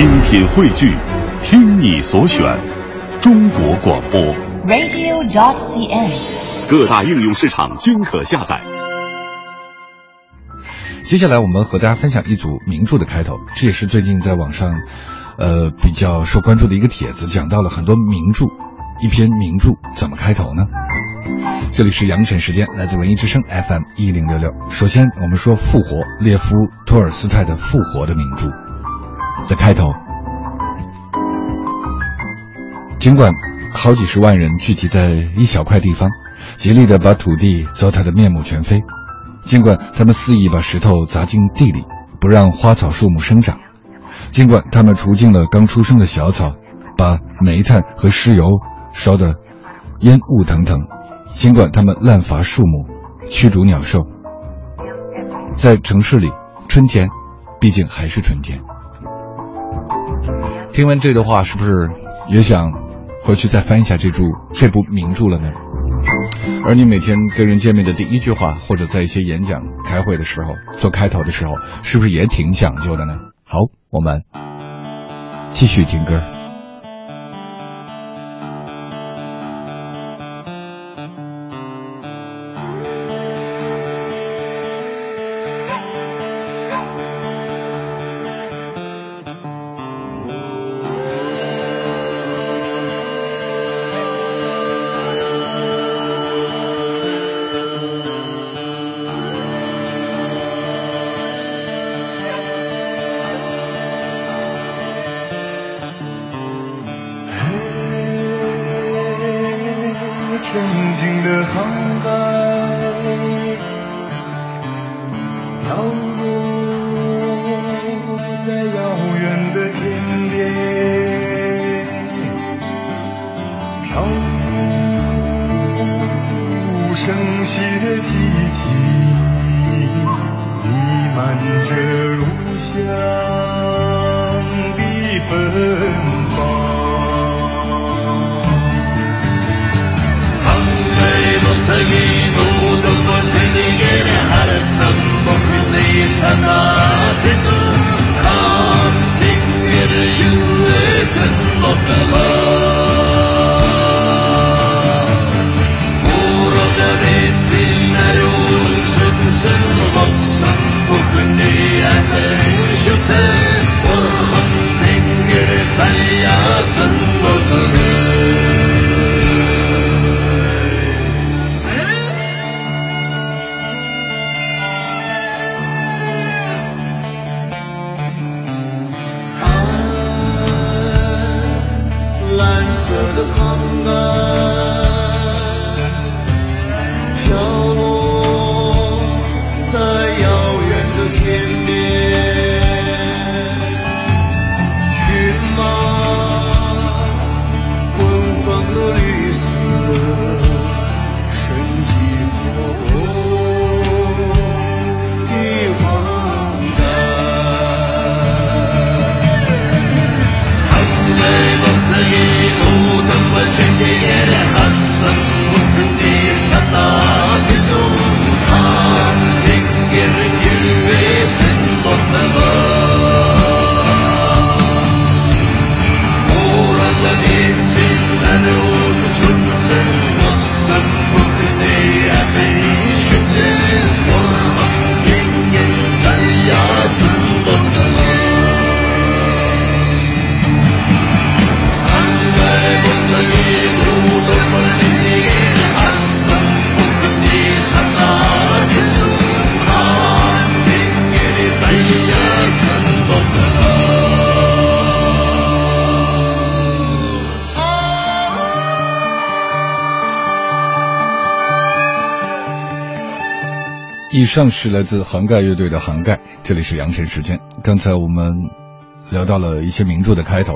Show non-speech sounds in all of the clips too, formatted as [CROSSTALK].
精品汇聚，听你所选，中国广播。radio.dot.cn，。各大应用市场均可下载。接下来我们和大家分享一组名著的开头，这也是最近在网上，呃比较受关注的一个帖子，讲到了很多名著。一篇名著怎么开头呢？这里是羊城时间，来自文艺之声 FM 一零六六。首先，我们说《复活》，列夫·托尔斯泰的《复活》的名著的开头。尽管好几十万人聚集在一小块地方，极力的把土地糟蹋得面目全非。尽管他们肆意把石头砸进地里，不让花草树木生长；尽管他们除尽了刚出生的小草，把煤炭和石油烧得烟雾腾腾；尽管他们滥伐树木，驱逐鸟兽，在城市里，春天毕竟还是春天。听完这段话，是不是也想回去再翻一下这注这部名著了呢？而你每天跟人见面的第一句话，或者在一些演讲、开会的时候做开头的时候，是不是也挺讲究的呢？好，我们继续听歌。纯净的航海，飘落在遥远的天边，飘入生息的寂静，弥漫着乳香上是来自杭盖乐队的《杭盖》，这里是羊城时间。刚才我们聊到了一些名著的开头，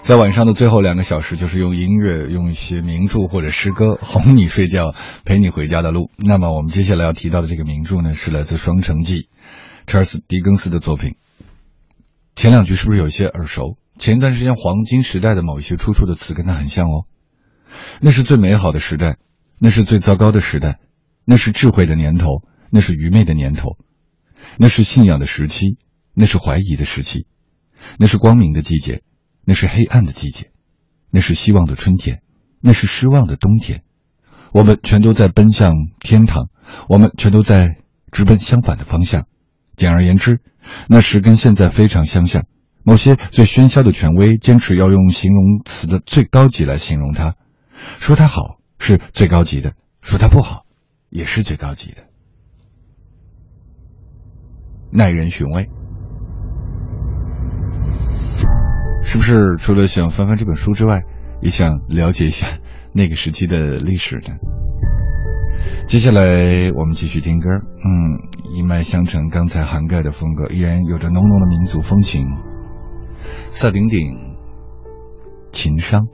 在晚上的最后两个小时，就是用音乐、用一些名著或者诗歌哄你睡觉，陪你回家的路。那么我们接下来要提到的这个名著呢，是来自《双城记》，查尔斯·狄更斯的作品。前两句是不是有些耳熟？前一段时间黄金时代的某一些出处的词跟它很像哦。那是最美好的时代，那是最糟糕的时代，那是智慧的年头，那是愚昧的年头，那是信仰的时期，那是怀疑的时期，那是光明的季节，那是黑暗的季节，那是希望的春天，那是失望的冬天。我们全都在奔向天堂，我们全都在直奔相反的方向。简而言之，那时跟现在非常相像。某些最喧嚣的权威坚持要用形容词的最高级来形容它，说它好是最高级的，说它不好也是最高级的，耐人寻味。是不是除了想翻翻这本书之外，也想了解一下 [LAUGHS] 那个时期的历史呢？接下来我们继续听歌，嗯，一脉相承，刚才涵盖的风格依然有着浓浓的民族风情。萨顶顶，情商。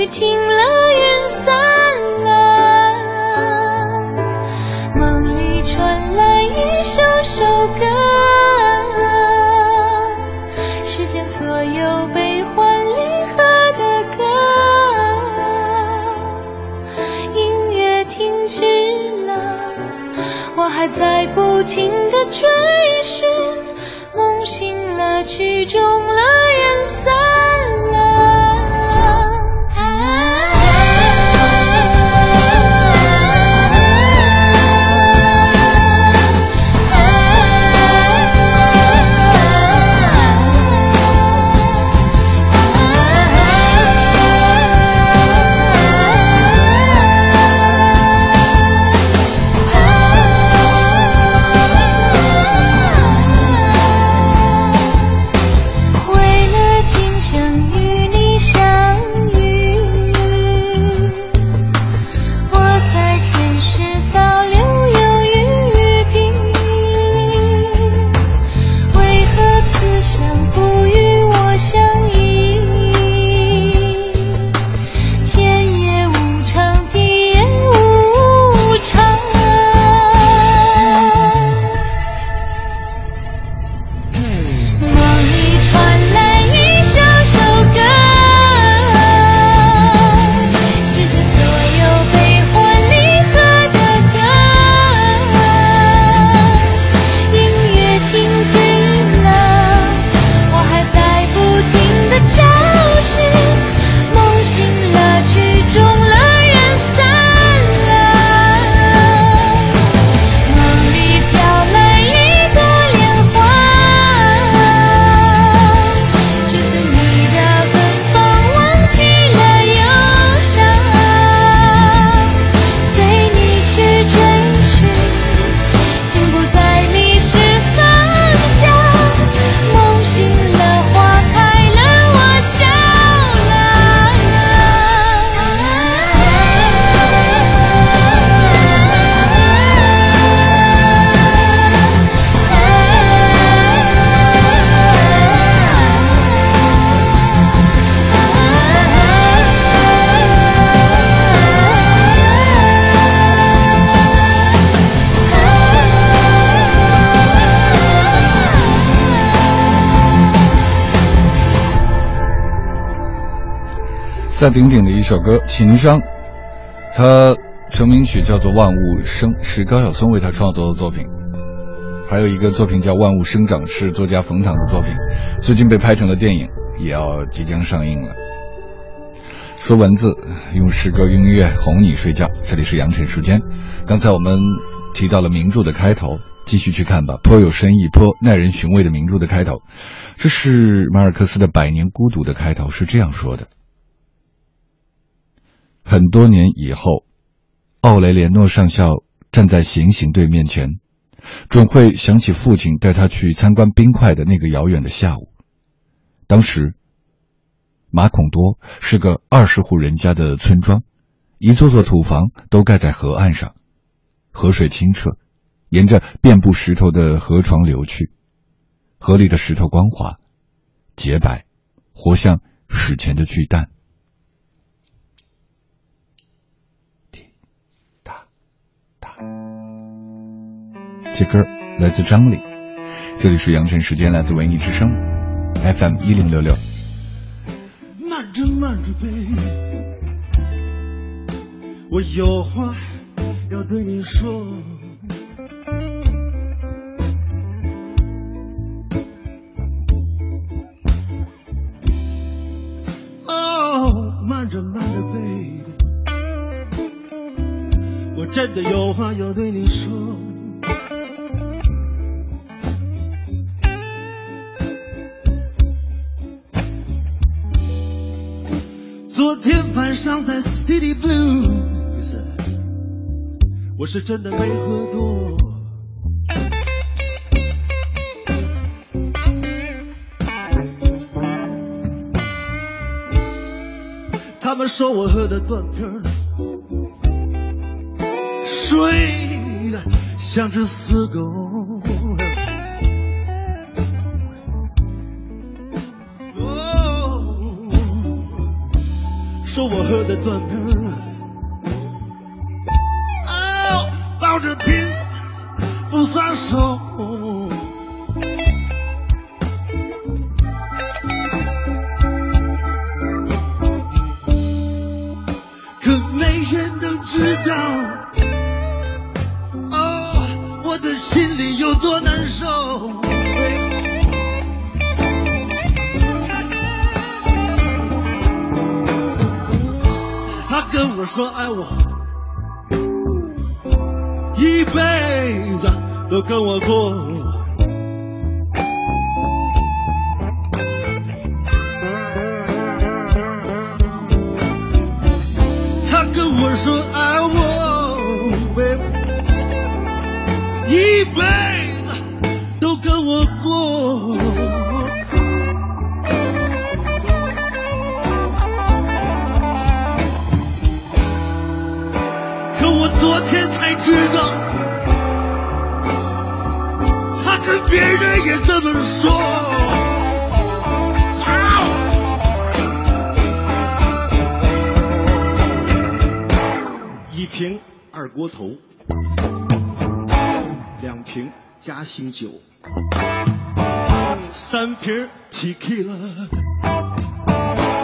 雨停了，云散了。梦里传来一首首歌，世间所有悲欢离合的歌。音乐停止了，我还在不停的追寻。梦醒了，曲终在顶顶的一首歌《情商》，它成名曲叫做《万物生》，是高晓松为他创作的作品。还有一个作品叫《万物生长》，是作家冯唐的作品，最近被拍成了电影，也要即将上映了。说文字，用诗歌、音乐哄你睡觉。这里是羊城时间。刚才我们提到了名著的开头，继续去看吧。颇有深意、颇耐人寻味的名著的开头，这是马尔克斯的《百年孤独》的开头，是这样说的：很多年以后，奥雷连诺上校站在行刑队面前。准会想起父亲带他去参观冰块的那个遥远的下午。当时，马孔多是个二十户人家的村庄，一座座土房都盖在河岸上，河水清澈，沿着遍布石头的河床流去，河里的石头光滑、洁白，活像史前的巨蛋。这歌来自张磊，这里是羊城时间，来自文艺之声，FM 一零六六。慢着慢着呗我有话要对你说。哦，慢着慢着呗我真的有话要对你说。昨天晚上在 City Blues，我是真的没喝多。他们说我喝的断片儿，睡得像只死狗。我喝的断片跟我过。瓶二锅头，两瓶嘉兴酒，三瓶 tequila，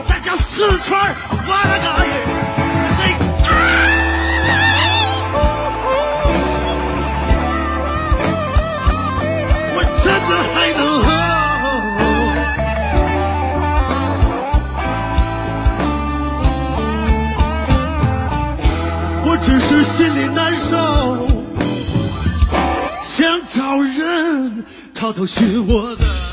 再加四串瓦拉嘎耶，都是我的。